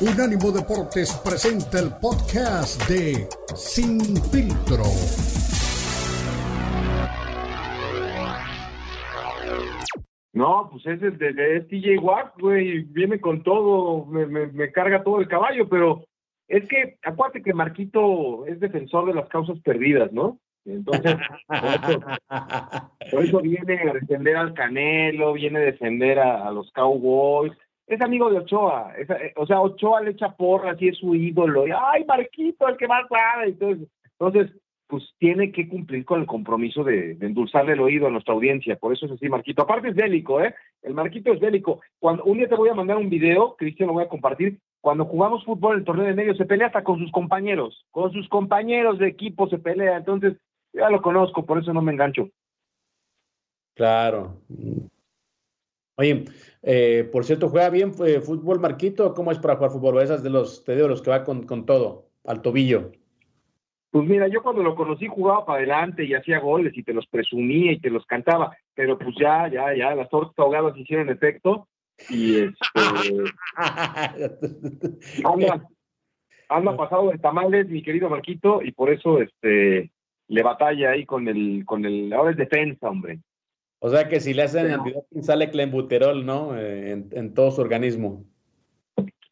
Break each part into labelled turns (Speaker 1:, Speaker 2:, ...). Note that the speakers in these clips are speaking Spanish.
Speaker 1: Unánimo Deportes presenta el podcast de Sin Filtro.
Speaker 2: No, pues ese es de, TJ Watt, güey, viene con todo, me, me, me carga todo el caballo, pero es que acuérdate que Marquito es defensor de las causas perdidas, ¿no? Entonces, por eso, por eso viene a defender al Canelo, viene a defender a los Cowboys, es amigo de Ochoa, eh, o sea, Ochoa le echa porras y es su ídolo, y ay, Marquito, el que más sabe, entonces, entonces, pues tiene que cumplir con el compromiso de, de, endulzarle el oído a nuestra audiencia, por eso es así, Marquito. Aparte es bélico, ¿eh? El Marquito es bélico. Cuando un día te voy a mandar un video, Cristian, lo voy a compartir, cuando jugamos fútbol en el torneo de medio se pelea hasta con sus compañeros, con sus compañeros de equipo se pelea, entonces ya lo conozco, por eso no me engancho.
Speaker 3: Claro. Oye, eh, por cierto, ¿juega bien eh, fútbol Marquito? ¿Cómo es para jugar fútbol? Esas de los, te digo, los que va con, con todo, al tobillo.
Speaker 2: Pues mira, yo cuando lo conocí jugaba para adelante y hacía goles y te los presumía y te los cantaba, pero pues ya, ya, ya, las tortas ahogadas hicieron efecto y este anda, anda pasado de tamales, mi querido Marquito, y por eso este le batalla ahí con el, con el, ahora es defensa, hombre.
Speaker 3: O sea que si le hacen pero, antidoping sale clenbuterol, ¿no? Eh, en, en, todo su organismo.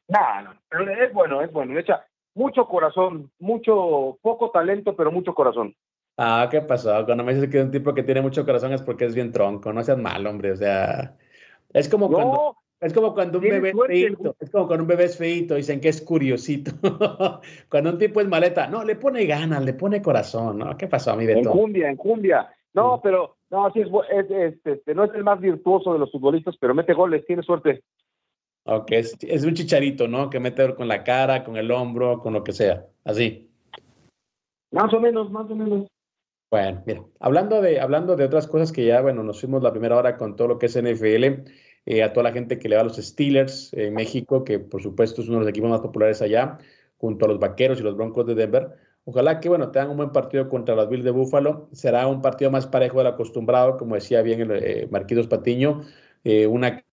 Speaker 2: No, no, pero es bueno, es bueno. Echa mucho corazón, mucho, poco talento, pero mucho corazón.
Speaker 3: Ah, ¿qué pasó? Cuando me dices que es un tipo que tiene mucho corazón es porque es bien tronco, no seas mal, hombre, o sea, es como no, cuando, es como cuando un bebé es feito, es como cuando un bebé es feito, dicen que es curiosito. cuando un tipo es maleta, no, le pone ganas, le pone corazón, ¿no? ¿Qué pasó, mi Beto?
Speaker 2: En cumbia, en cumbia. No, sí. pero, no, sí, es, es, es, este, no es el más virtuoso de los futbolistas, pero mete goles, tiene suerte.
Speaker 3: Ok, es, es, un chicharito, ¿no? Que mete con la cara, con el hombro, con lo que sea, así.
Speaker 2: Más o menos, más o menos.
Speaker 3: Bueno, mira, hablando de, hablando de otras cosas que ya, bueno, nos fuimos la primera hora con todo lo que es NFL, eh, a toda la gente que le va a los Steelers en México, que por supuesto es uno de los equipos más populares allá, junto a los Vaqueros y los Broncos de Denver. Ojalá que, bueno, tengan un buen partido contra los Bills de Buffalo. Será un partido más parejo del acostumbrado, como decía bien el eh, Marquitos Patiño, eh, una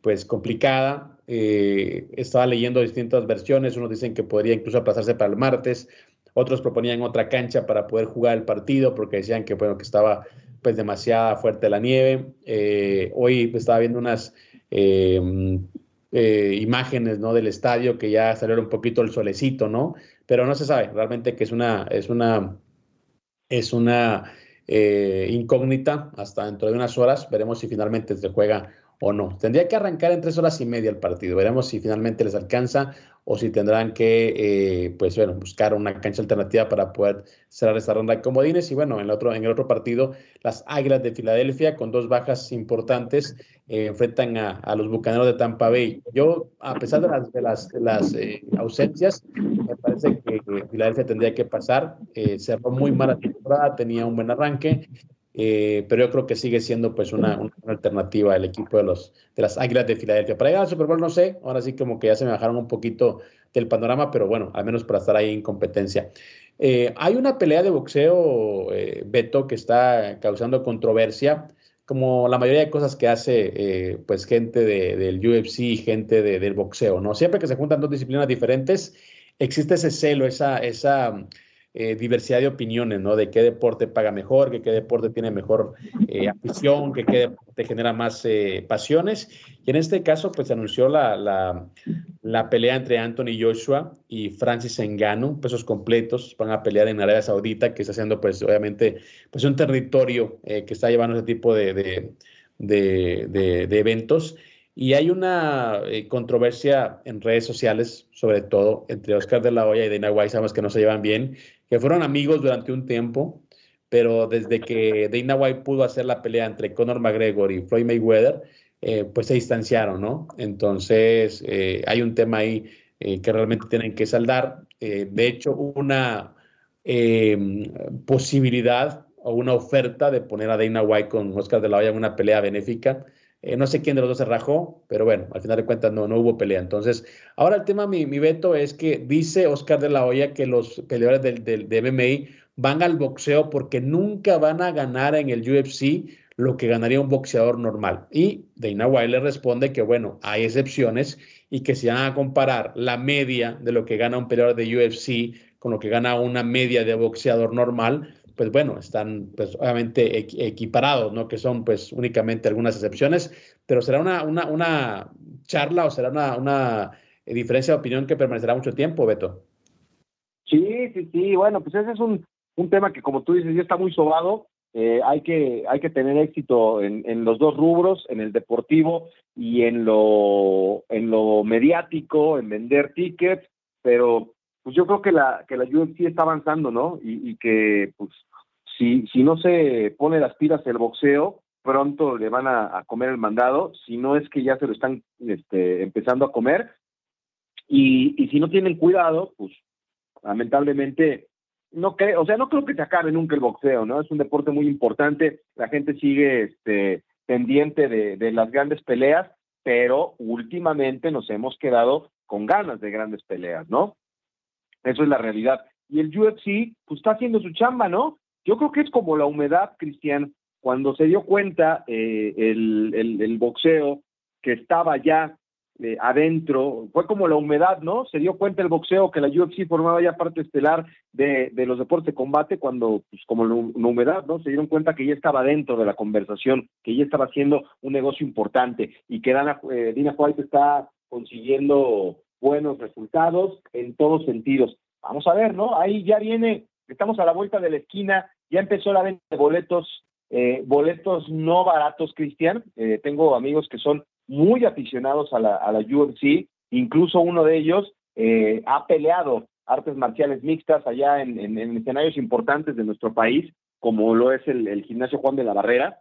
Speaker 3: pues complicada. Eh, estaba leyendo distintas versiones, unos dicen que podría incluso aplazarse para el martes, otros proponían otra cancha para poder jugar el partido porque decían que, bueno, que estaba pues demasiada fuerte la nieve. Eh, hoy estaba viendo unas eh, eh, imágenes ¿no? del estadio que ya salió un poquito el solecito, ¿no? Pero no se sabe realmente que es una, es una, es una incógnita hasta dentro de unas horas. Veremos si finalmente se juega o no. Tendría que arrancar en tres horas y media el partido. Veremos si finalmente les alcanza o si tendrán que, eh, pues bueno, buscar una cancha alternativa para poder cerrar esta ronda de comodines. Y bueno, en el otro, en el otro partido, las Águilas de Filadelfia, con dos bajas importantes, eh, enfrentan a, los Bucaneros de Tampa Bay. Yo, a pesar de las, de las, las eh, ausencias, me parece que Filadelfia tendría que pasar. cerró muy mala temporada, tenía un buen arranque. Eh, pero yo creo que sigue siendo pues una, una, alternativa el equipo de, los, de las Águilas de Filadelfia. Para llegar al Super Bowl no sé, ahora sí como que ya se me bajaron un poquito del panorama, pero bueno, al menos para estar ahí en competencia. Eh, hay una pelea de boxeo, eh, Beto, que está causando controversia, como la mayoría de cosas que hace eh, pues gente de, del UFC y gente de, del boxeo, ¿no? Siempre que se juntan dos disciplinas diferentes, existe ese celo, esa... esa eh, diversidad de opiniones, ¿no? De qué deporte paga mejor, que qué deporte tiene mejor eh, afición, que qué deporte genera más eh, pasiones. Y en este caso, pues se anunció la, la, la, pelea entre Anthony Joshua y Francis Ngannou, pesos completos, van a pelear en Arabia Saudita, que está haciendo, pues, obviamente, pues un territorio que está llevando ese tipo de, de, de, de eventos. Y hay una eh, controversia en redes sociales, sobre todo entre Oscar de la Hoya y Dana White, sabemos que no se llevan bien, que fueron amigos durante un tiempo, pero desde que Dana White pudo hacer la pelea entre Conor McGregor y Floyd Mayweather, eh, pues se distanciaron, ¿no? Entonces, eh, hay un tema ahí eh, que realmente tienen que saldar. de hecho, una posibilidad o una oferta de poner a Dana White con Oscar de la Hoya en una pelea benéfica eh, no sé quién de los dos se rajó, pero bueno, al final de cuentas no, no hubo pelea. Entonces, ahora el tema, mi, mi veto es que dice Oscar de la Hoya que los peleadores del, del, de van al boxeo porque nunca van a ganar en el UFC lo que ganaría un boxeador normal. Y Dana White le responde que, bueno, hay excepciones y que si van a comparar la media de lo que gana un peleador de UFC con lo que gana una media de boxeador normal, pues bueno, están pues obviamente equiparados, ¿no? Que son pues únicamente algunas excepciones, pero será una, una, una charla o será una, una diferencia de opinión que permanecerá mucho tiempo, Beto.
Speaker 2: Sí, sí, sí, bueno, pues ese es un, un tema que como tú dices ya está muy sobado, eh, hay, que, hay que tener éxito en, en, los dos rubros, en el deportivo y en lo, en lo mediático, en vender tickets, pero pues yo creo que la, que la UFC está avanzando, ¿no? Y, que pues si, si no se pone las pilas el boxeo, pronto le van a, a, comer el mandado, si no es que ya se lo están este, empezando a comer. Y, y si no tienen cuidado, pues lamentablemente no creo, o sea, no creo que se acabe nunca el boxeo, ¿no? Es un deporte muy importante, la gente sigue este, pendiente de, de las grandes peleas, pero últimamente nos hemos quedado con ganas de grandes peleas, ¿no? Eso es la realidad. Y el UFC, pues está haciendo su chamba, ¿no? Yo creo que es como la humedad, Cristian, cuando se dio cuenta eh, el, el, boxeo que estaba ya eh, adentro, fue como la humedad, ¿no? Se dio cuenta el boxeo que la UFC formaba ya parte estelar de, de los deportes de combate cuando, pues como la, la, humedad, ¿no? Se dieron cuenta que ya estaba dentro de la conversación, que ya estaba haciendo un negocio importante y que Dana, eh, Dina White está consiguiendo buenos resultados en todos sentidos. Vamos a ver, ¿no? Ahí ya viene, estamos a la vuelta de la esquina, ya empezó la venta de boletos, eh, boletos no baratos, Cristian. Eh, tengo amigos que son muy aficionados a la, a la UFC, incluso uno de ellos eh, ha peleado artes marciales mixtas allá en, en, en, escenarios importantes de nuestro país, como lo es el, gimnasio Juan de la Barrera.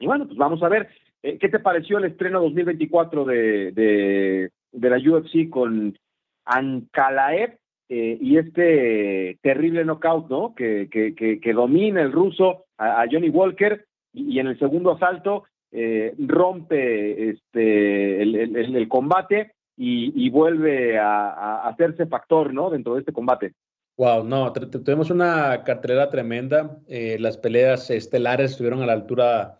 Speaker 2: Y bueno, pues vamos a ver, ¿qué te pareció el estreno 2024 de, de, de la UFC con Ankalaev eh, y este terrible knockout, ¿no? Que, que, que, que domina el ruso a, Johnny Walker y, en el segundo asalto eh, rompe este el, el, el combate y, y vuelve a, hacerse factor, ¿no? Dentro de este combate.
Speaker 3: Wow, no, tuvimos una cartelera tremenda. Eh, las peleas estelares estuvieron a la altura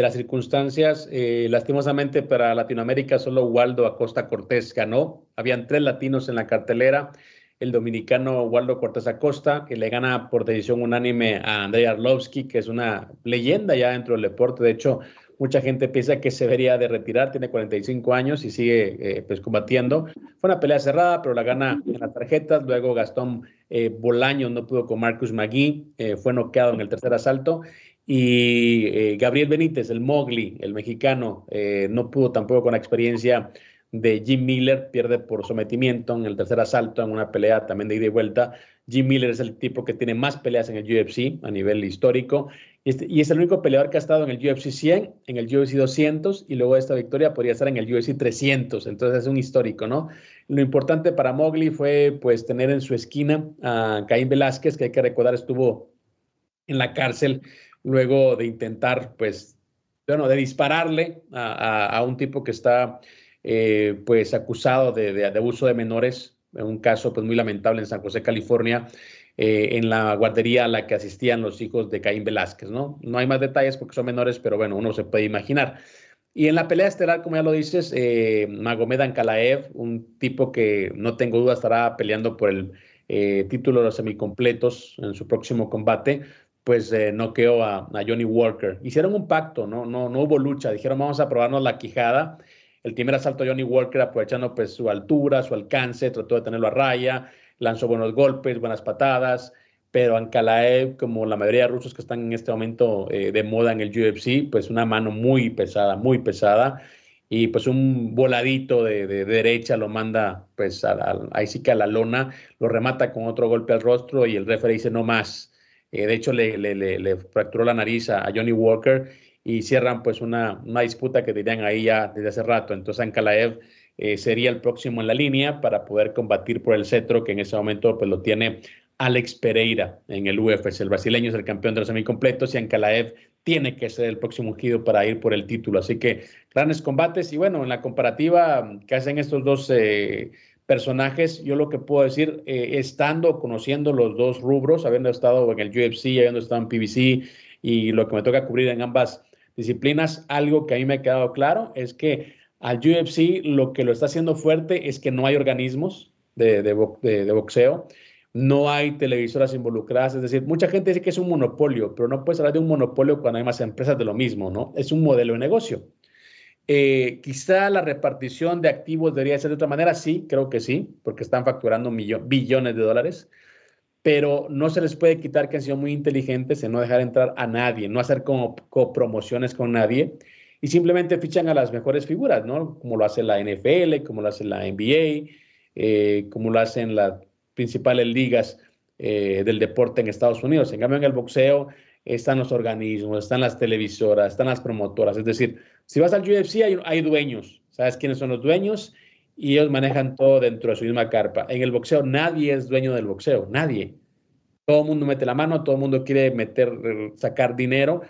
Speaker 3: de las circunstancias. Eh, lastimosamente para Latinoamérica solo Waldo Acosta Cortés ganó. Habían tres latinos en la cartelera. El dominicano Waldo Cortés Acosta, que le gana por decisión unánime a Andrei Arlovsky, que es una leyenda ya dentro del deporte. De hecho, mucha gente piensa que se debería de retirar, tiene 45 años y sigue eh, pues combatiendo. Fue una pelea cerrada, pero la gana en las tarjetas. Luego Gastón eh, Bolaño no pudo con Marcus Magui, eh, fue noqueado en el tercer asalto. Y eh, Gabriel Benítez, el Mowgli, el mexicano, eh, no pudo tampoco con la experiencia de Jim Miller, pierde por sometimiento en el tercer asalto en una pelea también de ida y vuelta. Jim Miller es el tipo que tiene más peleas en el UFC a nivel histórico y, este, y es el único peleador que ha estado en el UFC 100, en el UFC 200 y luego esta victoria podría estar en el UFC 300. Entonces es un histórico, ¿no? Lo importante para Mowgli fue pues tener en su esquina a Caín Velázquez, que hay que recordar estuvo en la cárcel luego de intentar, pues, bueno, de dispararle a, a, un tipo que está, eh, pues, acusado de, abuso de menores, en un caso, pues, muy lamentable en San José, California, eh, en la guardería a la que asistían los hijos de Caín Velázquez, ¿no? No hay más detalles porque son menores, pero bueno, uno se puede imaginar. Y en la pelea estelar, como ya lo dices, eh, Magomed Ankalaev, un tipo que no tengo duda estará peleando por el eh, título de los semicompletos en su próximo combate, pues eh, noqueó a, a, Johnny Walker. Hicieron un pacto, ¿no? No, no hubo lucha. Dijeron, vamos a probarnos la quijada. El primer asalto a Johnny Walker, aprovechando pues su altura, su alcance, trató de tenerlo a raya, lanzó buenos golpes, buenas patadas, pero Ankalaev, como la mayoría de rusos que están en este momento eh, de moda en el UFC, pues una mano muy pesada, muy pesada, y pues un voladito de, de, de derecha lo manda pues a la, ahí sí que a la lona, lo remata con otro golpe al rostro y el referee dice no más, eh, de hecho, le, fracturó la nariz a, a, Johnny Walker y cierran pues una, una, disputa que tenían ahí ya desde hace rato. Entonces, Ankalaev eh, sería el próximo en la línea para poder combatir por el cetro, que en ese momento pues lo tiene Alex Pereira en el UFC. El brasileño es el campeón de los semicompletos y Ankalaev tiene que ser el próximo ungido para ir por el título. Así que grandes combates y bueno, en la comparativa que hacen estos dos... Eh, personajes, yo lo que puedo decir, eh, estando, conociendo los dos rubros, habiendo estado en el UFC, habiendo estado en PBC y lo que me toca cubrir en ambas disciplinas, algo que a mí me ha quedado claro es que Al UFC lo que lo está haciendo fuerte es que no hay organismos de, de, de boxeo, no hay televisoras involucradas, es decir, mucha gente dice que es un monopolio, pero no puedes hablar de un monopolio cuando hay más empresas de lo mismo, ¿no? Es un modelo de negocio. Eh, quizá la repartición de activos debería ser de otra manera, sí, creo que sí, porque están facturando billones de dólares, pero no se les puede quitar que han sido muy inteligentes en no dejar entrar a nadie, no hacer como copromociones con nadie y simplemente fichan a las mejores figuras, ¿no? Como lo hace la NFL, como lo hace la NBA, eh, como lo hacen las principales ligas eh, del deporte en Estados Unidos. En cambio, en el boxeo están los organismos, están las televisoras, están las promotoras, es decir, si vas al UFC hay, dueños, ¿sabes quiénes son los dueños? Y ellos manejan todo dentro de su misma carpa. En el boxeo nadie es dueño del boxeo, nadie. Todo el mundo mete la mano, todo el mundo quiere meter, sacar dinero.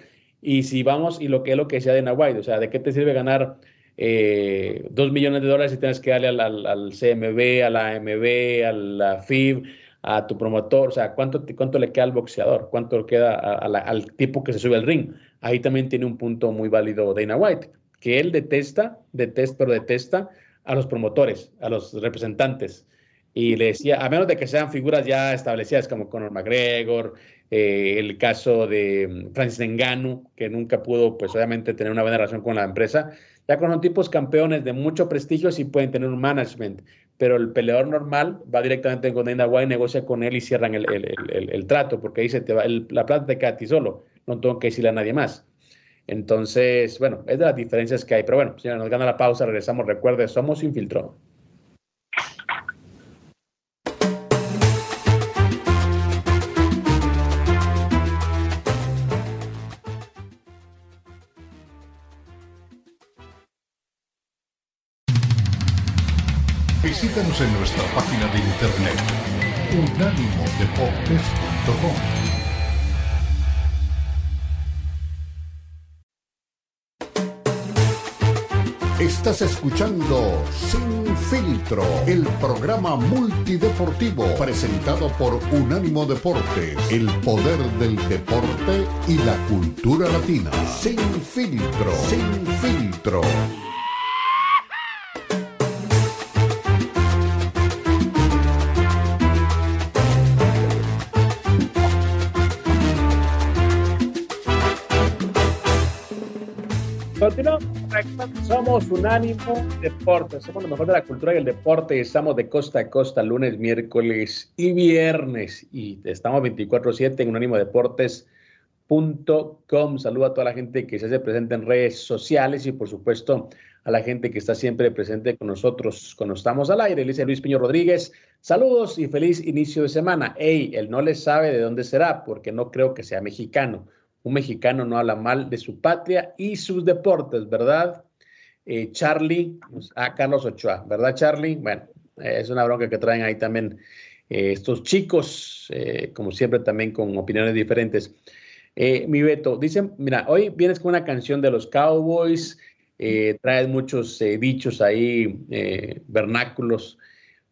Speaker 3: Y si vamos, y lo que es lo que decía de White, o sea, ¿de qué te sirve ganar eh, dos millones de dólares si tienes que darle al, CMB, a la AMB, a la FIB, a tu promotor? O sea, ¿cuánto, cuánto le queda al boxeador? ¿Cuánto le queda al tipo que se sube al ring? ahí también tiene un punto muy válido Dana White, que él detesta, detesta, pero detesta a los promotores, a los representantes. Y le decía, a menos de que sean figuras ya establecidas como Conor McGregor, eh, el caso de mm, Francis Ngannou, que nunca pudo, pues obviamente, tener una buena relación con la empresa, ya con son tipos campeones de mucho prestigio sí pueden tener un management, pero el peleador normal va directamente con Dana White, negocia con él y cierran el, el, trato, porque dice, te va, la plata te queda a ti solo no tengo que decirle a nadie más. Entonces, bueno, es de las diferencias que hay. Pero bueno, si nos gana la pausa, regresamos. Recuerde, somos Infiltró.
Speaker 1: En nuestra página de internet unánimodeportes.com Estás escuchando Sin Filtro, el programa multideportivo presentado por Unánimo Deportes, el poder del deporte y la cultura latina. Sin Filtro, Sin Filtro.
Speaker 3: Somos Unánimo Deportes, somos lo mejor de la cultura y el deporte. Estamos de costa a costa lunes, miércoles y viernes. Y estamos 24-7 en unánimodeportes.com. Saludo a toda la gente que se hace presente en redes sociales y, por supuesto, a la gente que está siempre presente con nosotros cuando estamos al aire. Dice Luis Piño Rodríguez. Saludos y feliz inicio de semana. Ey, él no le sabe de dónde será porque no creo que sea mexicano un mexicano no habla mal de su patria y sus deportes, ¿verdad? Eh, Charlie, pues, a Carlos Ochoa, ¿verdad, Charlie? Bueno, es una bronca que traen ahí también eh, estos chicos, eh, como siempre, también con opiniones diferentes. mi Beto, dicen, mira, hoy vienes con una canción de los Cowboys, traes muchos dichos ahí, vernáculos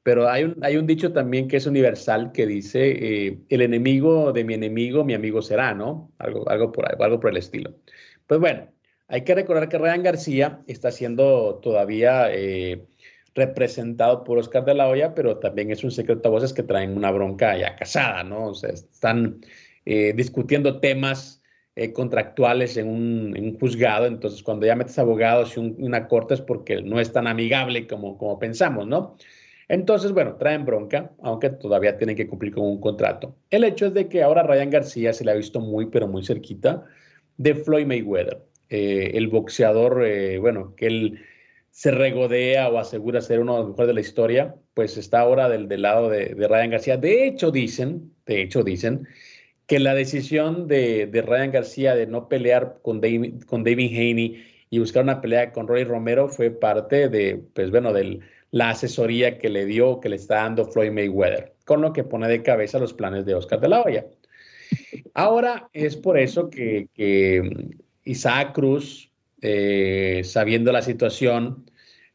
Speaker 3: pero hay un, hay un dicho también que es universal que dice, eh, el enemigo de mi enemigo, mi amigo será, ¿no? Algo, algo, por, algo por el estilo. Pues bueno, hay que recordar que Ryan García está siendo todavía eh, representado por Oscar de la Hoya, pero también es un secreto a voces que traen una bronca ya casada, ¿no? O sea, están eh, discutiendo temas contractuales en un, en un, juzgado, entonces cuando ya metes abogados y una corte es porque no es tan amigable como, como pensamos, ¿no? Entonces, bueno, traen bronca, aunque todavía tienen que cumplir con un contrato. El hecho es de que ahora Ryan García se le ha visto muy, pero muy cerquita de Floyd Mayweather, eh, el boxeador, eh, bueno, que él se regodea o asegura ser uno de los mejores de la historia, pues está ahora del, lado de, Ryan García. De hecho, dicen, de hecho, dicen que la decisión de, Ryan García de no pelear con David, con David Haney y buscar una pelea con Roy Romero fue parte de, pues bueno, del la asesoría que le dio, que le está dando Floyd Mayweather, con lo que pone de cabeza los planes de Oscar de la Hoya. Ahora es por eso que, Isaac Cruz, eh, sabiendo la situación,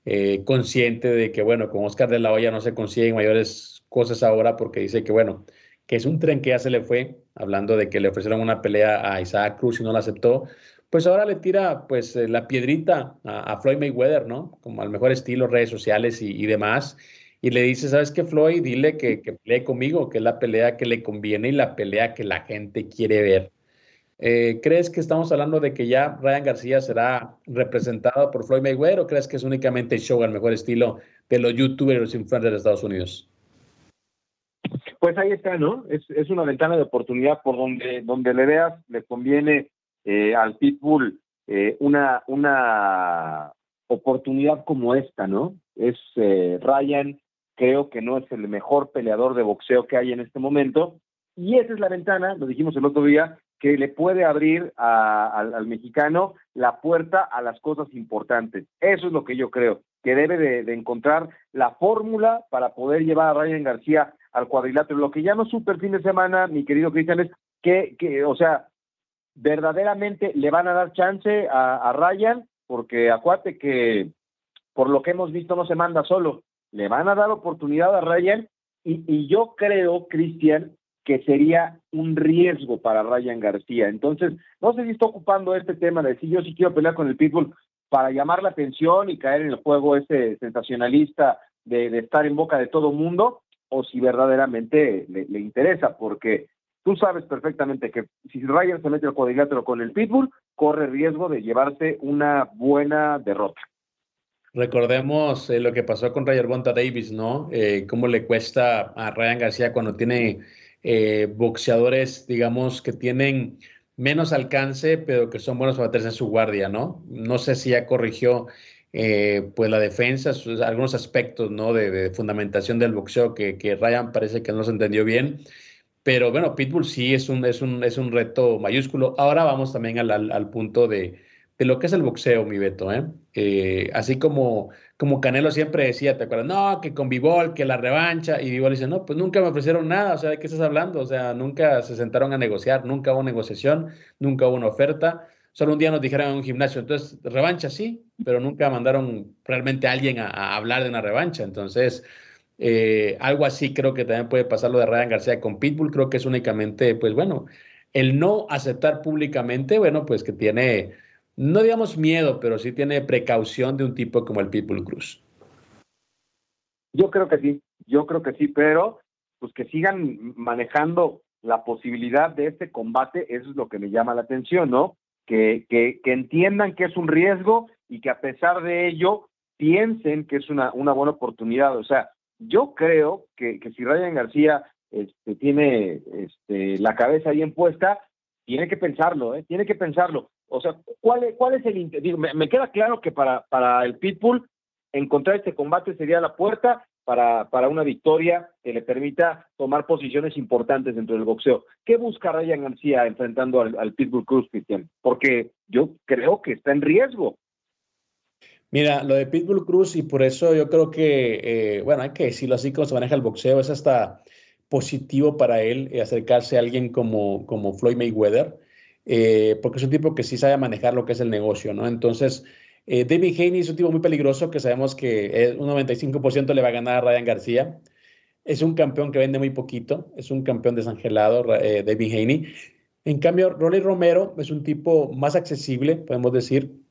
Speaker 3: eh, consciente de que, bueno, con Oscar de la Hoya no se consiguen mayores cosas ahora porque dice que, bueno, que es un tren que ya se le fue, hablando de que le ofrecieron una pelea a Isaac Cruz y no la aceptó, pues ahora le tira pues eh, la piedrita a, Floyd Mayweather, ¿no? Como al mejor estilo, redes sociales y, demás. Y le dice, ¿sabes qué, Floyd? Dile que, que pelee conmigo, que es la pelea que le conviene y la pelea que la gente quiere ver. Eh, ¿Crees que estamos hablando de que ya Ryan García será representado por Floyd Mayweather o crees que es únicamente show al mejor estilo de los youtubers y los influencers de Estados Unidos?
Speaker 2: Pues ahí está, ¿no? Es, es una ventana de oportunidad por donde, donde le veas, le conviene eh, al Pitbull eh, una, una oportunidad como esta, ¿no? Es eh, Ryan, creo que no es el mejor peleador de boxeo que hay en este momento, y esa es la ventana, lo dijimos el otro día, que le puede abrir al, mexicano la puerta a las cosas importantes. Eso es lo que yo creo, que debe de, encontrar la fórmula para poder llevar a Ryan García al cuadrilátero. Lo que ya no supe el fin de semana, mi querido Cristian, es que, que, o sea, verdaderamente le van a dar chance a, Ryan, porque acuérdate que por lo que hemos visto no se manda solo, le van a dar oportunidad a Ryan y, y yo creo, Cristian, que sería un riesgo para Ryan García. Entonces, no sé si está ocupando este tema de si yo sí quiero pelear con el Pitbull para llamar la atención y caer en el juego ese sensacionalista de, estar en boca de todo mundo, o si verdaderamente le, interesa, porque tú sabes perfectamente que si Ryan se mete al cuadrilátero con el Pitbull, corre riesgo de llevarse una buena derrota.
Speaker 3: Recordemos eh, lo que pasó con Ryan Bonta Davis, ¿no? Eh, cómo le cuesta a Ryan García cuando tiene eh, boxeadores, digamos, que tienen menos alcance, pero que son buenos para meterse en su guardia, ¿no? No sé si ya corrigió eh, pues la defensa, algunos aspectos, ¿no? De, fundamentación del boxeo que, Ryan parece que no se entendió bien. Pero bueno, Pitbull sí es un, es un, es un reto mayúsculo. Ahora vamos también al punto de, de lo que es el boxeo, mi Beto. ¿eh? ¿eh? así como, como Canelo siempre decía, ¿te acuerdas? No, que con Bivol, que la revancha. Y Bivol dice, no, pues nunca me ofrecieron nada. O sea, ¿de qué estás hablando? O sea, nunca se sentaron a negociar, nunca hubo negociación, nunca hubo una oferta. Solo un día nos dijeron en un gimnasio, entonces, revancha sí, pero nunca mandaron realmente a alguien a, hablar de una revancha. Entonces, eh, algo así creo que también puede pasar lo de Ryan García con Pitbull. Creo que es únicamente, pues bueno, el no aceptar públicamente, bueno, pues que tiene no digamos miedo, pero sí tiene precaución de un tipo como el People Cruz.
Speaker 2: Yo creo que sí, yo creo que sí, pero pues que sigan manejando la posibilidad de este combate, eso es lo que me llama la atención, ¿no? Que, que, que entiendan que es un riesgo y que a pesar de ello piensen que es una, una buena oportunidad. O sea, yo creo que, que si Ryan García este, tiene este, la cabeza bien puesta, tiene que pensarlo, ¿eh? tiene que pensarlo. O sea, ¿cuál es, cuál es el digo, me, queda claro que para, para el Pitbull encontrar este combate sería la puerta para, para una victoria que le permita tomar posiciones importantes dentro del boxeo. ¿Qué busca Ryan García enfrentando al, Pitbull Cruz, Cristian? Porque yo creo que está en riesgo.
Speaker 3: Mira, lo de Pitbull Cruz, y por eso yo creo que, eh, bueno, hay que decirlo así como se maneja el boxeo, es hasta positivo para él acercarse a alguien como, como Floyd Mayweather. Eh, porque es un tipo que sí sabe manejar lo que es el negocio, ¿no? Entonces, eh, David Haney es un tipo muy peligroso que sabemos que un 95% le va a ganar a Ryan García. Es un campeón que vende muy poquito, es un campeón desangelado, eh, David Haney. En cambio, Rolly Romero es un tipo más accesible, podemos decir,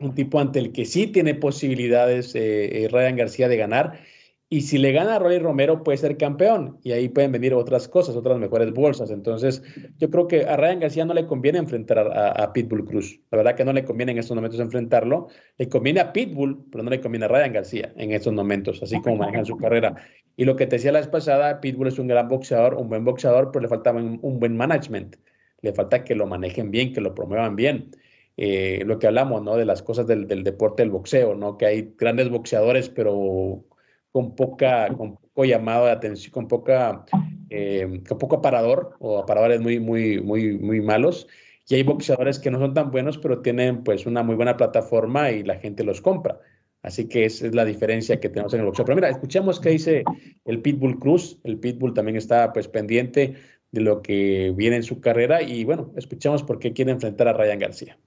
Speaker 3: un tipo ante el que sí tiene posibilidades Ryan García de ganar y si le gana a Romero, puede ser campeón. Y ahí pueden venir otras cosas, otras mejores bolsas. Entonces, yo creo que a Ryan García no le conviene enfrentar a, Pitbull Cruz. La verdad que no le conviene en estos momentos enfrentarlo. Le conviene a Pitbull, pero no le conviene a Ryan García en estos momentos, así como manejan su carrera. Y lo que te decía la vez pasada, Pitbull es un gran boxeador, un buen boxeador, pero le falta un, buen management. Le falta que lo manejen bien, que lo promuevan bien. Eh, lo que hablamos, ¿no? De las cosas del, deporte del boxeo, ¿no? Que hay grandes boxeadores, pero con poca, con poco llamado de atención, con poca, eh, con poco aparador o aparadores muy, muy, muy, muy malos. Y hay boxeadores que no son tan buenos, pero tienen pues una muy buena plataforma y la gente los compra. Así que esa es la diferencia que tenemos en el boxeo. Pero mira, escuchemos qué dice el Pitbull Cruz. El Pitbull también está pues pendiente de lo que viene en su carrera y bueno, escuchemos por qué quiere enfrentar a Ryan García.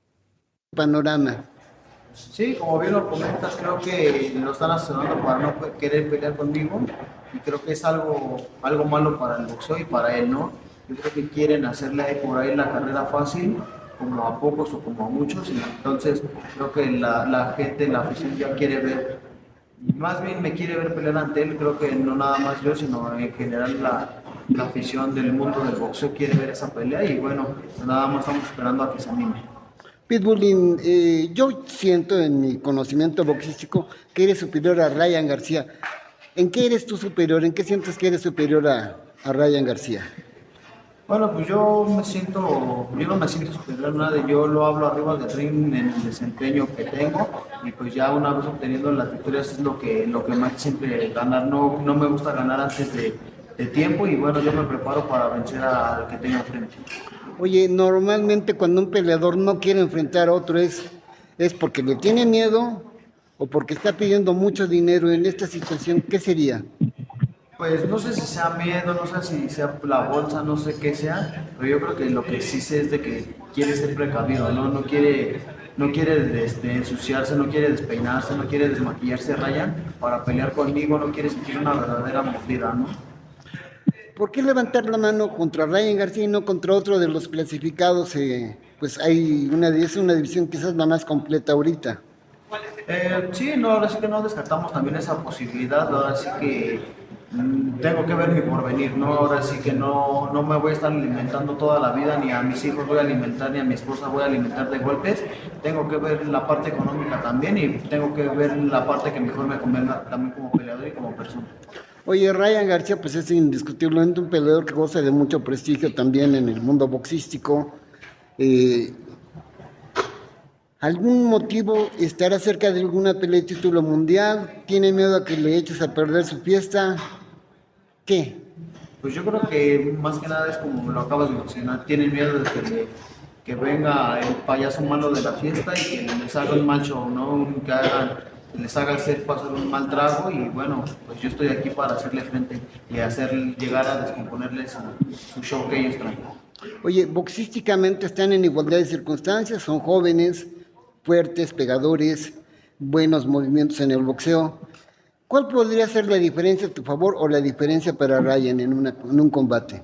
Speaker 4: Panorama. Sí, como bien lo comentas, creo que lo están asesorando para no querer pelear conmigo y creo que es algo, algo malo para el boxeo y para él, ¿no? Yo creo que quieren hacerle por ahí la carrera fácil como a pocos o como a muchos. Y entonces creo que la, gente, la afición ya quiere ver, más bien me quiere ver pelear ante él. Creo que no nada más yo, sino en general la afición del mundo del boxeo quiere ver esa pelea. Y bueno, nada más estamos esperando a que se anime.
Speaker 5: Pitbull, eh, yo siento en mi conocimiento boxístico que eres superior a Ryan García. ¿En qué eres tú superior? ¿En qué sientes que eres superior a, a Ryan García?
Speaker 4: Bueno, pues yo me siento, yo no me siento superior a nadie, yo lo hablo arriba del ring en el desempeño que tengo y pues ya una vez obteniendo las victorias es lo que, lo que más siempre ganar, no, no me gusta ganar antes de, tiempo y bueno, yo me preparo para vencer al que tenga enfrente.
Speaker 5: Oye, normalmente cuando un peleador no quiere enfrentar a otro es, es porque le tiene miedo o porque está pidiendo mucho dinero en esta situación, ¿qué sería?
Speaker 4: Pues no sé si sea miedo, no sé si sea la bolsa, no sé qué sea, pero yo creo que lo que sí sé es de que quiere ser precavido, ¿no? No quiere, no quiere este, ensuciarse, no quiere despeinarse, no quiere desmaquillarse Ryan para pelear conmigo, no quiere sentir una verdadera mordida, ¿no?
Speaker 5: ¿Por qué levantar la mano contra Ryan García y no contra otro de los clasificados? Eh, pues hay una, es una división quizás la más completa ahorita.
Speaker 4: Eh, sí, no, ahora sí que no descartamos también esa posibilidad, ahora sí que Mm, tengo que ver mi porvenir, ¿no? Ahora sí que no, no me voy a estar alimentando toda la vida, ni a mis hijos voy a alimentar, ni a mi esposa voy a alimentar de golpes. Tengo que ver la parte económica también y tengo que ver la parte que mejor me convenga también como peleador y como persona.
Speaker 5: Oye, Ryan García, pues es indiscutiblemente un peleador que goza de mucho prestigio también en el mundo boxístico. Eh, ¿Algún motivo estará cerca de alguna pelea título mundial? ¿Tiene miedo a que le eches a perder su fiesta? ¿Qué?
Speaker 4: Pues yo creo que más que nada es como lo acabas de mencionar, tiene miedo de que, venga el payaso malo de la fiesta y que les haga un mal show, ¿no? Que les haga hacer pasar un mal trago y bueno, pues yo estoy aquí para hacerle frente y hacer llegar a descomponerle su, su show que ellos traen.
Speaker 5: Oye, boxísticamente están en igualdad de circunstancias, son jóvenes, fuertes, pegadores, buenos movimientos en el boxeo. ¿Cuál podría ser la diferencia a tu favor o la diferencia para Ryan en, una, en un combate?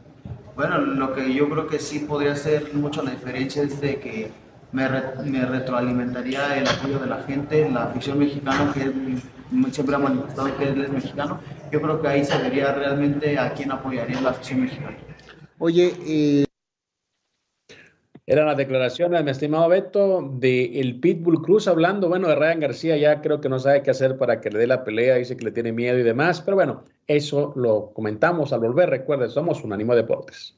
Speaker 4: Bueno, lo que yo creo que sí podría ser mucho la diferencia es de que me, me retroalimentaría el apoyo de la gente, la afición mexicana, que siempre ha manifestado que él es mexicano. Yo creo que ahí se vería realmente a quién apoyaría la afición mexicana.
Speaker 5: Oye, eh,
Speaker 3: eran las declaraciones, mi estimado Beto, de el Pitbull Cruz hablando, bueno, de Ryan García ya creo que no sabe qué hacer para que le dé la pelea, dice que le tiene miedo y demás, pero bueno, eso lo comentamos al volver, recuerden, somos un ánimo deportes.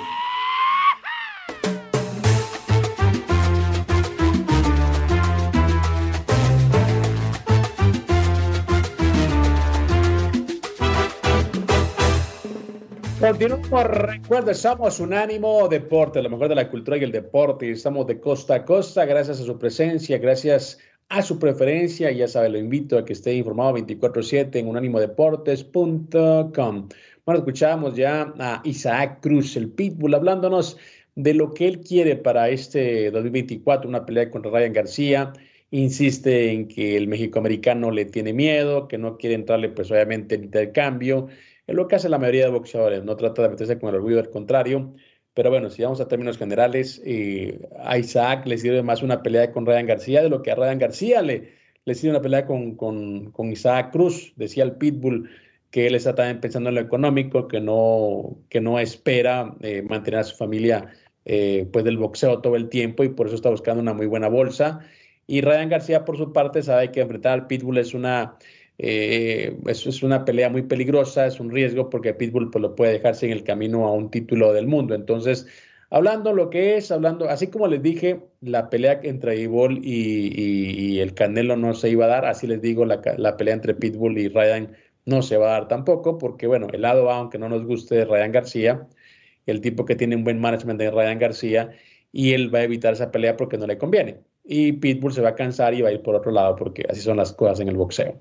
Speaker 3: Continuamos, recuerda, somos Unánimo Deporte, lo mejor de la cultura y el deporte. Estamos de costa a costa, gracias a su presencia, gracias a su preferencia. Ya sabe, lo invito a que esté informado 24-7 en unánimodeportes.com. Bueno, escuchamos ya a Isaac Cruz, el Pitbull, hablándonos de lo que él quiere para este 2024, una pelea contra Ryan García. Insiste en que el mexicoamericano le tiene miedo, que no quiere entrarle, pues obviamente, en intercambio es lo que hace la mayoría de boxeadores, no trata de meterse con el orgullo del contrario. Pero bueno, si vamos a términos generales, eh, a Isaac le sirve más una pelea con Ryan García de lo que a Ryan García le, le sirve una pelea con, con, con Isaac Cruz. Decía el Pitbull que él está también pensando en lo económico, que no, que no espera eh, mantener a su familia eh, pues del boxeo todo el tiempo y por eso está buscando una muy buena bolsa. Y Ryan García, por su parte, sabe que enfrentar al Pitbull es una eh, es una pelea muy peligrosa, es un riesgo porque Pitbull pues, lo puede dejarse en el camino a un título del mundo. Entonces, hablando lo que es, hablando, así como les dije, la pelea entre Ivol y, el Canelo no se iba a dar, así les digo, la, pelea entre Pitbull y Ryan no se va a dar tampoco, porque bueno, el lado A, aunque no nos guste Ryan García, el tipo que tiene un buen management de Ryan García, y él va a evitar esa pelea porque no le conviene. Y Pitbull se va a cansar y va a ir por otro lado porque así son las cosas en el boxeo.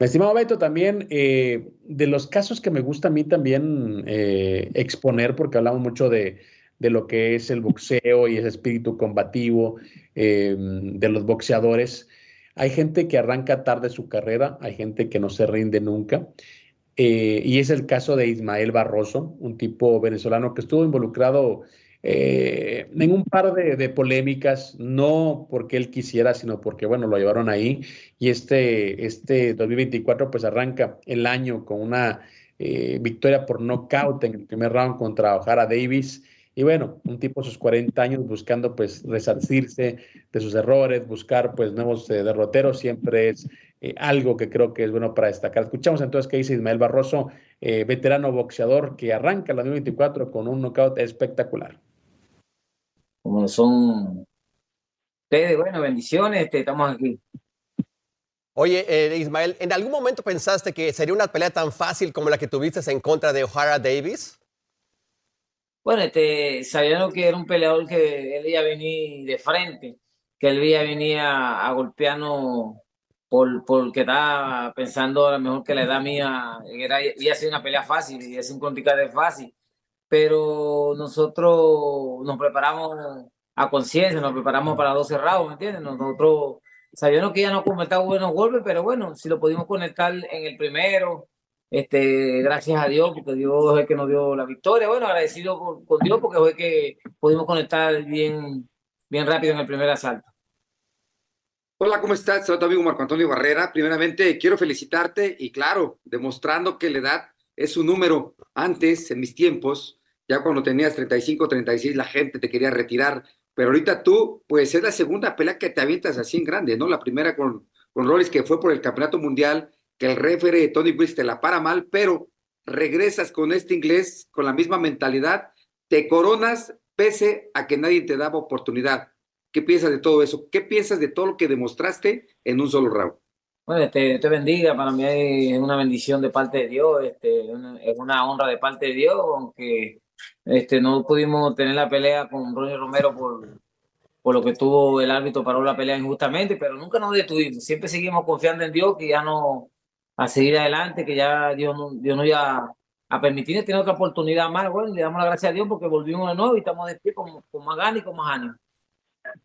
Speaker 3: Mi estimado Beto, también eh, de los casos que me gusta a mí también eh, exponer, porque hablamos mucho de, lo que es el boxeo y ese espíritu combativo eh, de los boxeadores. Hay gente que arranca tarde su carrera, hay gente que no se rinde nunca. y es el caso de Ismael Barroso, un tipo venezolano que estuvo involucrado eh, en un par de, polémicas, no porque él quisiera, sino porque, bueno, lo llevaron ahí. Y este, este 2024 pues arranca el año con una eh, victoria por nocaut en el primer round contra O'Hara Davis. Y bueno, un tipo a sus 40 años buscando pues resarcirse de sus errores, buscar pues nuevos eh, derroteros, siempre es eh, algo que creo que es bueno para destacar. Escuchamos entonces qué dice Ismael Barroso, veterano boxeador que arranca el 2024 con un knockout espectacular
Speaker 6: como son ustedes, bueno, bendiciones, este, estamos aquí.
Speaker 7: Oye, eh, Ismael, ¿en algún momento pensaste que sería una pelea tan fácil como la que tuviste en contra de O'Hara Davis?
Speaker 6: Bueno, este, sabiendo que era un peleador que él iba a venir de frente, que él iba a venir a, golpearnos por, porque estaba pensando a lo mejor que la edad mía era, iba a ser una pelea fácil, iba a ser un de fácil pero nosotros nos preparamos a conciencia, nos preparamos para dos cerrados, ¿me entiendes? Nosotros sabíamos que ya no conectaba buenos golpes, pero bueno, si lo pudimos conectar en el primero, este, gracias a Dios, porque Dios es el que nos dio la victoria. Bueno, agradecido con, Dios porque fue que pudimos conectar bien, bien rápido en el primer asalto.
Speaker 8: Hola, ¿cómo estás? Soy tu amigo Marco Antonio Barrera. Primeramente, quiero felicitarte y claro, demostrando que la edad es un número. Antes, en mis tiempos, ya cuando tenías 35, 36, la gente te quería retirar. Pero ahorita tú, pues es la segunda pelea que te avientas así en grande, ¿no? La primera con, con Rollins, que fue por el campeonato mundial, que el refere Tony Wills te la para mal, pero regresas con este inglés, con la misma mentalidad, te coronas pese a que nadie te daba oportunidad. ¿Qué piensas de todo eso? ¿Qué piensas de todo lo que demostraste en un solo round?
Speaker 6: Bueno, este, te bendiga, para mí es una bendición de parte de Dios, este, es una honra de parte de Dios, aunque este, no pudimos tener la pelea con Ronnie Romero por, por lo que tuvo el árbitro paró la pelea injustamente, pero nunca nos detuvimos. Siempre seguimos confiando en Dios que ya no a seguir adelante, que ya Dios no, Dios no iba a permitirnos tener otra oportunidad más. Bueno, le damos la gracia a Dios porque volvimos de nuevo y estamos de pie con, con más ganas y con más ánimo.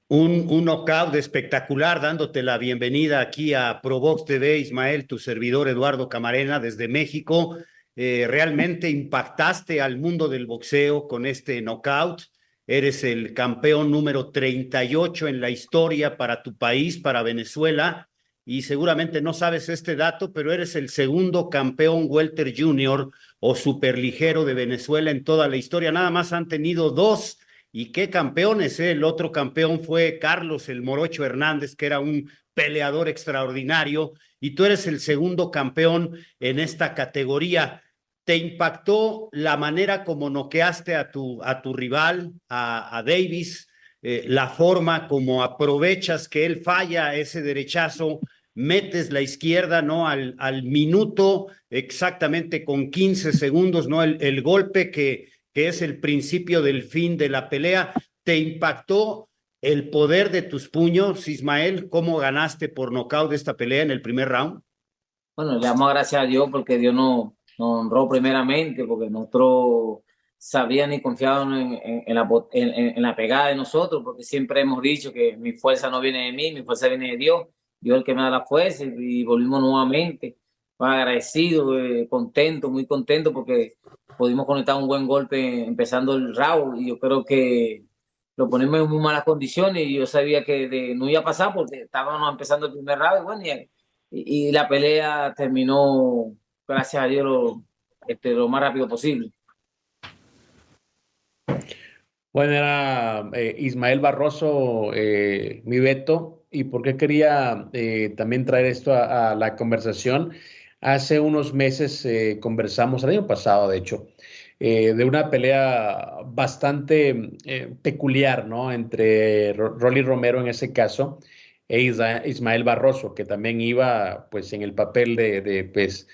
Speaker 9: Un, un knockout espectacular, dándote la bienvenida aquí a Provox TV, Ismael, tu servidor Eduardo Camarena desde México. Eh, realmente impactaste al mundo del boxeo con este knockout. Eres el campeón número 38 en la historia para tu país, para Venezuela. Y seguramente no sabes este dato, pero eres el segundo campeón welter junior o superligero de Venezuela en toda la historia. Nada más han tenido dos. Y qué campeones, ¿eh? El otro campeón fue Carlos el Morocho Hernández, que era un peleador extraordinario. Y tú eres el segundo campeón en esta categoría. ¿Te impactó la manera como noqueaste a tu, a tu rival, a, Davis? Eh, la forma como aprovechas que él falla ese derechazo, metes la izquierda, ¿no? Al, al minuto, exactamente con 15 segundos, ¿no? El, el golpe que, que es el principio del fin de la pelea. ¿Te impactó el poder de tus puños, Ismael? ¿Cómo ganaste por nocaut esta pelea en el primer round?
Speaker 6: Bueno, le damos gracias a Dios porque Dios no, nos honró primeramente porque nosotros sabían y confiaban en, en, la, en, la, pegada de nosotros, porque siempre hemos dicho que mi fuerza no viene de mí, mi fuerza viene de Dios, Dios es el que me da la fuerza y, volvimos nuevamente, agradecido, eh, contento, muy contento porque pudimos conectar un buen golpe empezando el round y yo creo que lo ponemos en muy malas condiciones y yo sabía que no iba a pasar porque estábamos empezando el primer round y, bueno, y la pelea terminó gracias a Dios, lo, este, lo más rápido posible.
Speaker 3: Bueno, era eh, Ismael Barroso, eh, mi veto, y por qué quería eh, también traer esto a, la conversación. Hace unos meses conversamos, el año pasado, de hecho, de una pelea bastante peculiar, ¿no? Entre Rolly Romero en ese caso e Ismael Barroso, que también iba, pues, en el papel de, de pues,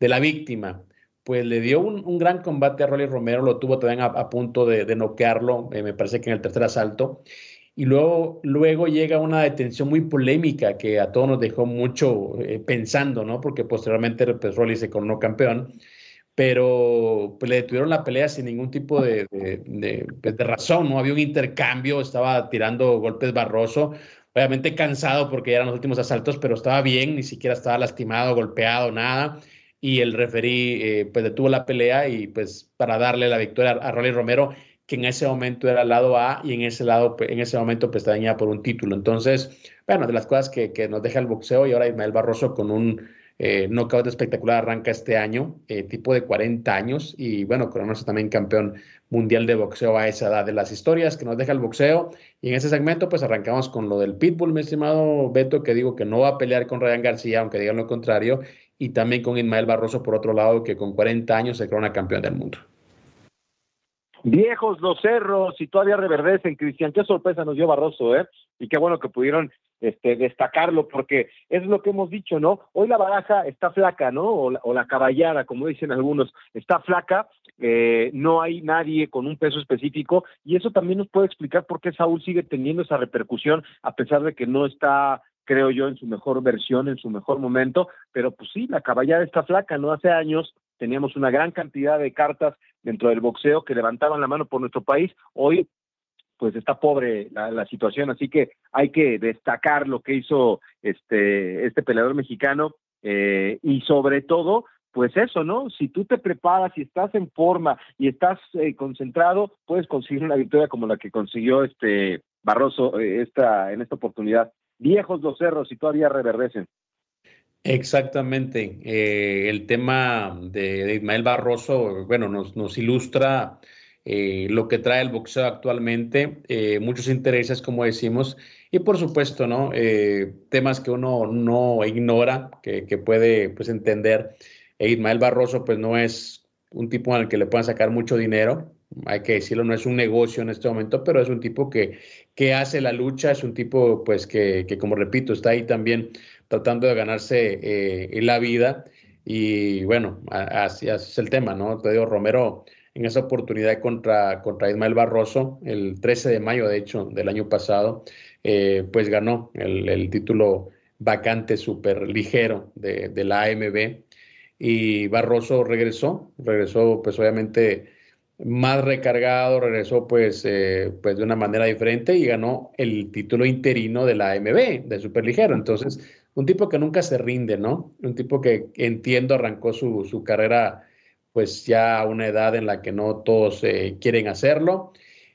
Speaker 3: de la víctima, pues le dio un, gran combate a Rolly Romero, lo tuvo también a, punto de, noquearlo, eh, me parece que en el tercer asalto. Y luego, luego llega una detención muy polémica que a todos nos dejó mucho eh, pensando, ¿no? Porque posteriormente pues, Rolly se coronó campeón, pero pues, le detuvieron la pelea sin ningún tipo de, de, pues, de, razón, ¿no? Había un intercambio, estaba tirando golpes barroso, obviamente cansado porque ya eran los últimos asaltos, pero estaba bien, ni siquiera estaba lastimado, golpeado, nada y el referí eh, pues detuvo la pelea y pues para darle la victoria a, Rolly Romero, que en ese momento era lado A y en ese lado, pues, en ese momento pues estaba por un título. Entonces, bueno, de las cosas que, que nos deja el boxeo y ahora Ismael Barroso con un eh, knockout espectacular arranca este año, eh, tipo de 40 años y bueno, coronándose también campeón mundial de boxeo a esa edad de las historias que nos deja el boxeo. Y en ese segmento, pues arrancamos con lo del Pitbull, mi estimado Beto, que digo que no va a pelear con Ryan García, aunque digan lo contrario, y también con Ismael Barroso, por otro lado, que con 40 años se corona campeón del mundo.
Speaker 2: Viejos los cerros y todavía reverdecen, Cristian. Qué sorpresa nos dio Barroso, ¿eh? Y qué bueno que pudieron este, destacarlo, porque es lo que hemos dicho, ¿no? Hoy la baraja está flaca, ¿no? O la, o la caballada, como dicen algunos, está flaca, eh, no hay nadie con un peso específico, y eso también nos puede explicar por qué Saúl sigue teniendo esa repercusión, a pesar de que no está creo yo, en su mejor versión, en su mejor momento, pero pues sí, la caballada está flaca, ¿no? Hace años teníamos una gran cantidad de cartas dentro del boxeo que levantaban la mano por nuestro país, hoy pues está pobre la, situación, así que hay que destacar lo que hizo este, este peleador mexicano eh, y sobre todo, pues eso, ¿no? Si tú te preparas y estás en forma y estás eh, concentrado, puedes conseguir una victoria como la que consiguió este Barroso eh, esta, en esta oportunidad viejos los cerros y todavía reverdecen.
Speaker 3: Exactamente. Eh, el tema de, Ismael Barroso, bueno, nos, ilustra eh, lo que trae el boxeo actualmente, eh, muchos intereses, como decimos, y por supuesto, ¿no? temas que uno no ignora, que, que puede pues, entender. E Ismael Barroso, pues no es un tipo al que le puedan sacar mucho dinero, hay que decirlo, no es un negocio en este momento, pero es un tipo que, que hace la lucha, es un tipo, pues, que, que como repito, está ahí también tratando de ganarse eh, la vida. Y bueno, así, es el tema, ¿no? Te digo, Romero en esa oportunidad contra, contra Ismael Barroso, el 13 de mayo, de hecho, del año pasado, eh, pues ganó el, el título vacante súper ligero de, de la AMB. Y Barroso regresó, regresó pues obviamente más recargado, regresó pues, eh, pues de una manera diferente y ganó el título interino de la AMB, de superligero. Entonces, un tipo que nunca se rinde, ¿no? Un tipo que entiendo arrancó su, su carrera pues ya a una edad en la que no todos eh, quieren hacerlo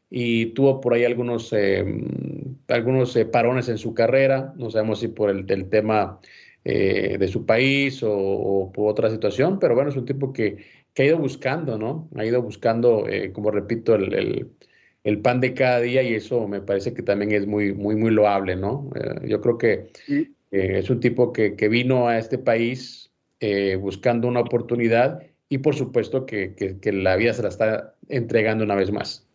Speaker 3: y tuvo por ahí algunos, eh, algunos parones en su carrera, no sabemos si por el, tema de su país o, o, por otra situación, pero bueno, es un tipo que que ha ido buscando, ¿no? Ha ido buscando, eh, como repito, el, el, pan de cada día y eso me parece que también es muy, muy, muy loable, ¿no? Eh, yo creo que eh, es un tipo que, que, vino a este país buscando una oportunidad y por supuesto que, que, la vida se la está entregando una vez más.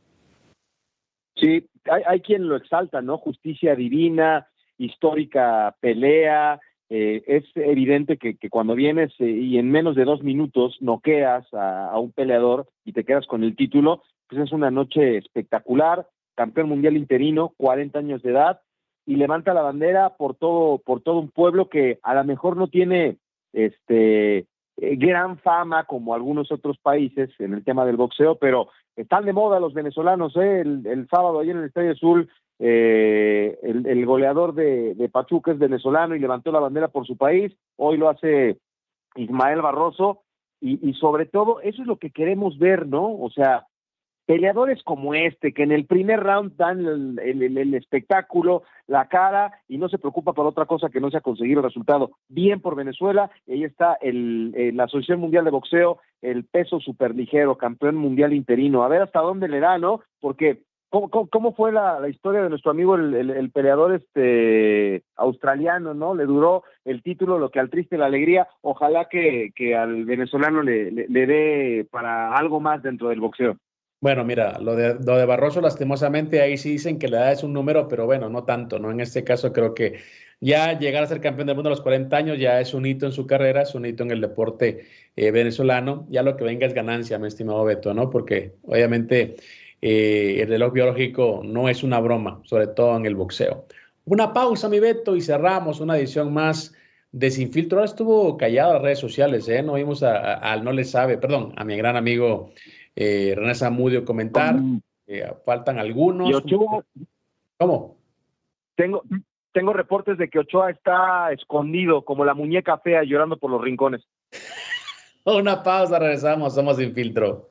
Speaker 2: Sí, hay, hay quien lo exalta, ¿no? Justicia divina, histórica pelea, eh, es evidente que, cuando vienes eh, y en menos de dos minutos noqueas a, un peleador y te quedas con el título, pues es una noche espectacular, campeón mundial interino, 40 años de edad, y levanta la bandera por todo, por todo un pueblo que a lo mejor no tiene este eh, gran fama como algunos otros países en el tema del boxeo, pero están de moda los venezolanos, el, el sábado ayer en el Estadio Azul eh, el, goleador de, Pachuca es venezolano y levantó la bandera por su país, hoy lo hace Ismael Barroso, y, sobre todo eso es lo que queremos ver, ¿no? O sea, peleadores como este, que en el primer round dan el, espectáculo, la cara y no se preocupa por otra cosa que no sea conseguir el resultado. Bien por Venezuela, ahí está el, la Asociación Mundial de Boxeo, el peso superligero, campeón mundial interino. A ver hasta dónde le da, ¿no? Porque ¿Cómo, fue la, historia de nuestro amigo el, el, peleador este australiano, no? Le duró el título, lo que al triste la alegría. Ojalá que, al venezolano le, le, dé para algo más dentro del boxeo.
Speaker 3: Bueno, mira, lo de, lo de Barroso, lastimosamente, ahí sí dicen que la edad es un número, pero bueno, no tanto, ¿no? En este caso creo que ya llegar a ser campeón del mundo a los 40 años ya es un hito en su carrera, es un hito en el deporte eh, venezolano. Ya lo que venga es ganancia, mi estimado Beto, ¿no? Porque obviamente eh, el reloj biológico no es una broma, sobre todo en el boxeo. Una pausa, mi Beto, y cerramos una edición más de Sin Filtro. Ahora estuvo callado en las redes sociales, ¿eh? No vimos al No Le Sabe, perdón, a mi gran amigo eh, René Zamudio comentar. faltan algunos. ¿Cómo?
Speaker 2: Tengo, tengo reportes de que Ochoa está escondido como la muñeca fea llorando por los rincones.
Speaker 3: Una pausa, regresamos, somos sin filtro.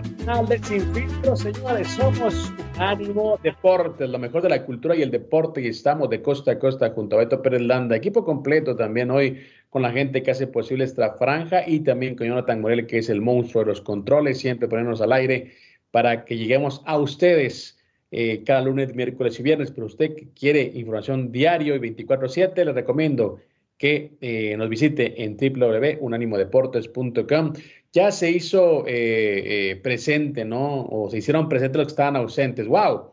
Speaker 3: Final de Sin Filtro, señores. Somos Ánimo Deportes, lo mejor de la cultura y el deporte. Y estamos de costa a costa junto a Beto Pérez Landa. Equipo completo también hoy con la gente que hace posible esta franja y también con Jonathan Morel, que es el monstruo de los controles, siempre ponernos al aire para que lleguemos a ustedes. Eh, cada lunes, miércoles y viernes, pero usted que quiere información diario y 24/7, le recomiendo que eh, nos visite en www.unanimodeportes.com ya se hizo eh, eh, presente, ¿no? O se hicieron presentes los que estaban ausentes. ¡Wow!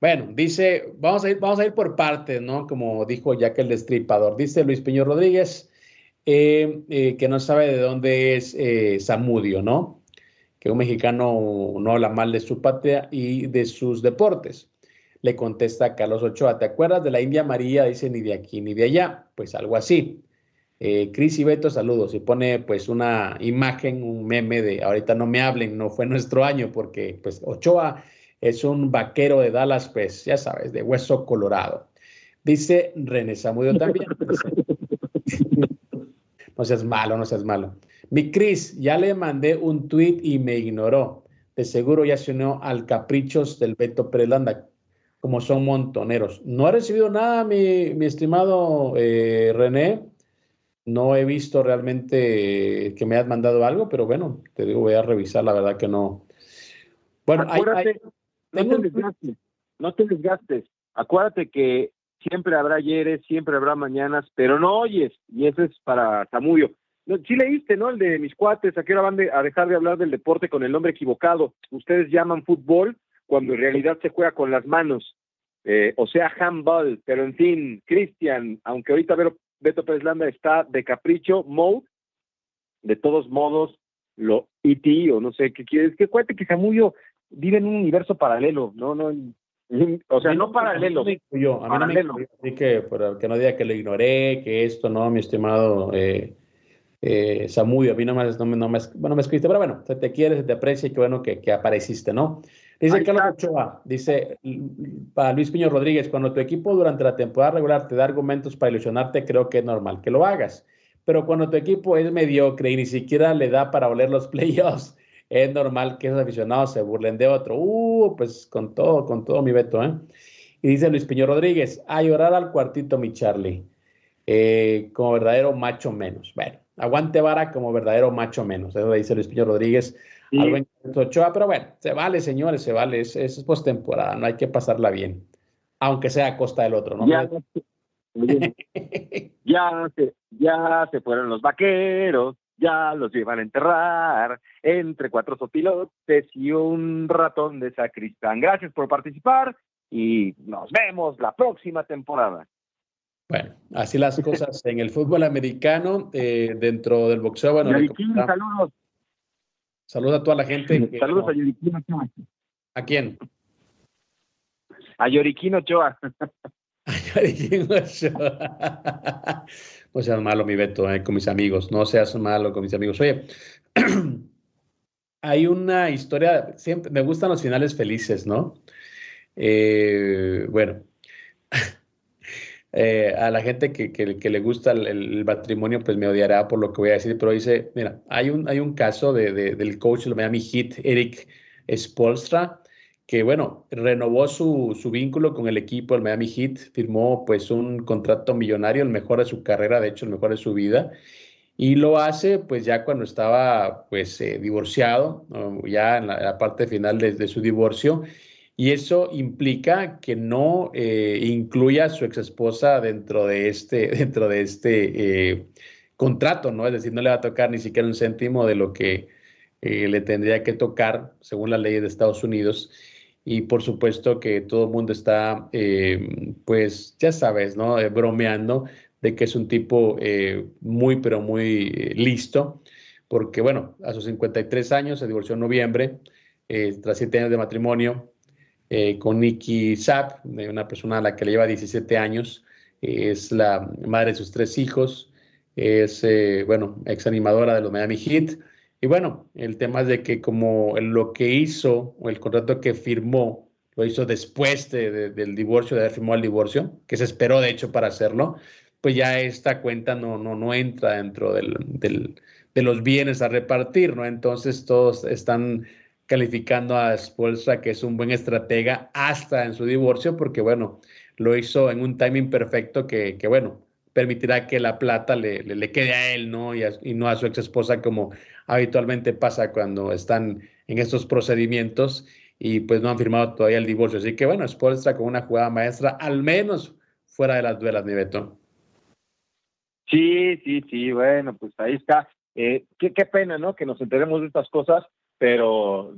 Speaker 3: Bueno, dice, vamos a ir, vamos a ir por partes, ¿no? Como dijo Jack el Destripador. Dice Luis Peño Rodríguez, eh, que no sabe de dónde es Zamudio, ¿no? Que un mexicano no habla mal de su patria y de sus deportes. Le contesta Carlos Ochoa, ¿te acuerdas de la India María? Dice, ni de aquí ni de allá. Pues algo así. Eh, Cris y Beto, saludos. Y pone pues una imagen, un meme de ahorita no me hablen, no fue nuestro año, porque pues Ochoa es un vaquero de Dallas, pues ya sabes, de hueso colorado. Dice René Samudio también. no seas malo, no seas malo. Mi Cris, ya le mandé un tweet y me ignoró. De seguro ya se unió al caprichos del Beto Prelanda, como son montoneros. No ha recibido nada, mi, mi estimado eh, René. No he visto realmente que me hayas mandado algo, pero bueno, te digo, voy a revisar, la verdad que no.
Speaker 2: Bueno, Acuérdate, no, te desgastes, no te desgastes. Acuérdate que siempre habrá ayeres, siempre habrá mañanas, pero no oyes, y eso es para Samudio. sí leíste, ¿no? El de mis cuates, ¿a qué hora van a dejar de hablar del deporte con el nombre equivocado? Ustedes llaman fútbol cuando en realidad se juega con las manos, eh, o sea, handball, pero en fin, Cristian, aunque ahorita veo Beto Pérez Landa está de capricho mode. De todos modos, lo E.T. o no sé qué quieres. Que cuente que Samuyo vive en un universo paralelo, ¿no? no o sea, no paralelo.
Speaker 3: Yo, a mí no me así que, que no diga que lo ignoré, que esto, no, mi estimado eh, eh, Samudio, a mí no me, no, me, no me, bueno, me escribiste, pero bueno, se te quiere, se te aprecia y qué bueno que, que apareciste, ¿no? Dice Carlos Ochoa, dice para Luis Piño Rodríguez, cuando tu equipo durante la temporada regular te da argumentos para ilusionarte, creo que es normal que lo hagas. Pero cuando tu equipo es mediocre y ni siquiera le da para oler los playoffs, es normal que esos aficionados se burlen de otro. Uh, pues con todo, con todo mi veto, ¿eh? Y dice Luis Piño Rodríguez, a llorar al cuartito, mi Charlie, eh, como verdadero macho menos. Bueno, aguante vara como verdadero macho menos. Eso dice Luis Piño Rodríguez algo en Ochoa, pero bueno, se vale, señores, se vale, es, es postemporada, no hay que pasarla bien, aunque sea a costa del otro, ¿no?
Speaker 2: Ya, ya, se, ya se fueron los vaqueros, ya los iban a enterrar entre cuatro sopilotes y un ratón de sacristán. Gracias por participar y nos vemos la próxima temporada.
Speaker 3: Bueno, así las cosas en el fútbol americano, eh, dentro del boxeo. Bueno,
Speaker 2: saludos.
Speaker 3: Saludos a toda la gente.
Speaker 2: Saludos a Yoriquino Ochoa.
Speaker 3: ¿A quién?
Speaker 2: A Yoriquino Ochoa.
Speaker 3: a Yoriquino Ochoa. no seas malo, mi Beto, eh, con mis amigos. No seas malo con mis amigos. Oye, hay una historia, siempre me gustan los finales felices, ¿no? Eh, bueno, eh, a la gente que, que, le gusta el, matrimonio, pues me odiará por lo que voy a decir, pero dice, mira, hay un, hay un caso de, del coach de Miami Heat, Eric Spolstra, que bueno, renovó su, su, vínculo con el equipo del Miami Heat, firmó pues un contrato millonario, el mejor de su carrera, de hecho el mejor de su vida, y lo hace pues ya cuando estaba pues eh, divorciado, ya en la, parte final de, de su divorcio, y eso implica que no eh, incluya a su exesposa dentro de este, dentro de este eh, contrato, ¿no? Es decir, no le va a tocar ni siquiera un céntimo de lo que eh, le tendría que tocar según las leyes de Estados Unidos. Y por supuesto que todo el mundo está, pues, ya sabes, ¿no? bromeando de que es un tipo muy, pero muy listo, porque, bueno, a sus 53 años se divorció en noviembre, tras siete años de matrimonio, eh, con Nikki Zapp, una persona a la que le lleva 17 años, es la madre de sus tres hijos, es, eh, bueno, ex animadora de los Miami Heat. Y bueno, el tema es de que como lo que hizo o el contrato que firmó, lo hizo después del divorcio, de haber firmado el divorcio, que se esperó de hecho para hacerlo, pues ya esta cuenta no, no, no entra dentro del, del, de los bienes a repartir, ¿no? Entonces todos están calificando a Spolstra que es un buen estratega hasta en su divorcio, porque bueno, lo hizo en un timing perfecto que, que bueno, permitirá que la plata le, le, quede a él, ¿no? Y, y, no a su ex esposa como habitualmente pasa cuando están en estos procedimientos y pues no han firmado todavía el divorcio. Así que bueno, Spolstra con una jugada maestra, al menos fuera de las duelas, mi Beto.
Speaker 2: Sí, sí, sí, bueno, pues ahí está. Eh, qué, qué pena, ¿no? Que nos enteremos de estas cosas pero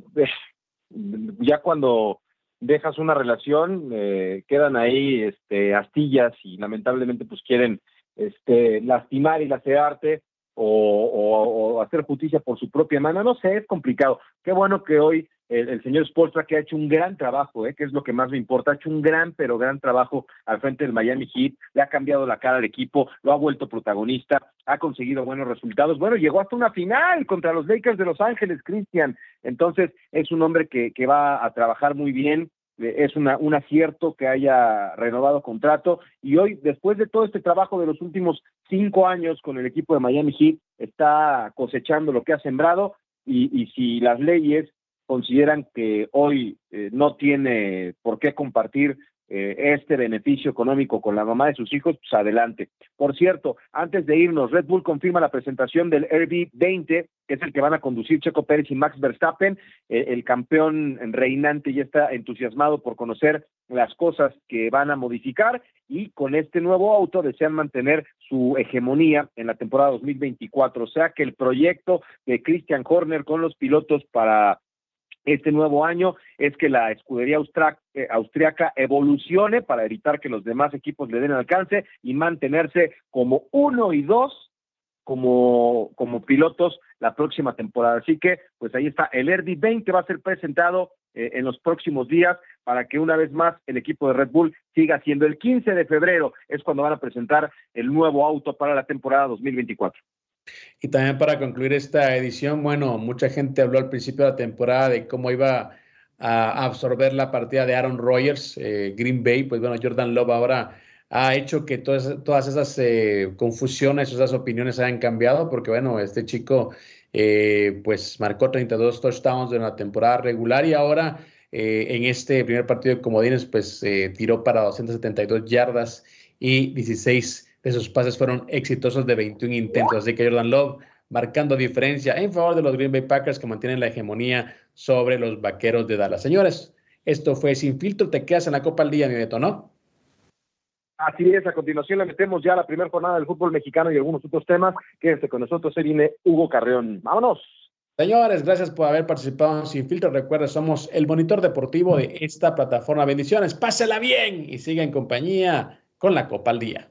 Speaker 2: ya cuando dejas una relación eh, quedan ahí este astillas y lamentablemente pues quieren este lastimar y lacerarte o, o, hacer justicia por su propia mano no sé es complicado qué bueno que hoy el, señor Spolstra que ha hecho un gran trabajo, ¿eh? que es lo que más me importa, ha hecho un gran, pero gran trabajo al frente del Miami Heat, le ha cambiado la cara al equipo, lo ha vuelto protagonista, ha conseguido buenos resultados. Bueno, llegó hasta una final contra los Lakers de Los Ángeles, Cristian. Entonces, es un hombre que, que va a trabajar muy bien, es una, un acierto que haya renovado contrato. Y hoy, después de todo este trabajo de los últimos cinco años con el equipo de Miami Heat, está cosechando lo que ha sembrado. Y, y si las leyes consideran que hoy eh, no tiene por qué compartir eh, este beneficio económico con la mamá de sus hijos, pues adelante. Por cierto, antes de irnos, Red Bull confirma la presentación del RB20, que es el que van a conducir Checo Pérez y Max Verstappen. Eh, el campeón reinante ya está entusiasmado por conocer las cosas que van a modificar y con este nuevo auto desean mantener su hegemonía en la temporada 2024. O sea que el proyecto de Christian Horner con los pilotos para este nuevo año es que la escudería eh, austriaca evolucione para evitar que los demás equipos le den alcance y mantenerse como uno y dos como, como pilotos la próxima temporada. Así que, pues ahí está, el Erdi 20 va a ser presentado eh, en los próximos días para que una vez más el equipo de Red Bull siga siendo el 15 de febrero, es cuando van a presentar el nuevo auto para la temporada 2024.
Speaker 3: Y también para concluir esta edición, bueno, mucha gente habló al principio de la temporada de cómo iba a absorber la partida de Aaron Rodgers, eh, Green Bay, pues bueno, Jordan Love ahora ha hecho que todas, todas esas eh, confusiones, esas opiniones hayan cambiado, porque bueno, este chico eh, pues marcó 32 touchdowns de la temporada regular y ahora en este primer partido de Comodines pues tiró para 272 yardas y 16 esos pases fueron exitosos de 21 intentos. Así que Jordan Love marcando diferencia en favor de los Green Bay Packers que mantienen la hegemonía sobre los vaqueros de Dallas. Señores, esto fue Sin Filtro. Te quedas en la Copa al Día, mi Beto, ¿no?
Speaker 2: Así es, a continuación le metemos ya la primera jornada del fútbol mexicano y algunos otros temas. Quédense con nosotros, se viene Hugo Carreón. Vámonos.
Speaker 3: Señores, gracias por haber participado en Sin Filtro. Recuerda, somos el monitor deportivo de esta plataforma. Bendiciones, pásela bien y siga en compañía con la Copa al Día.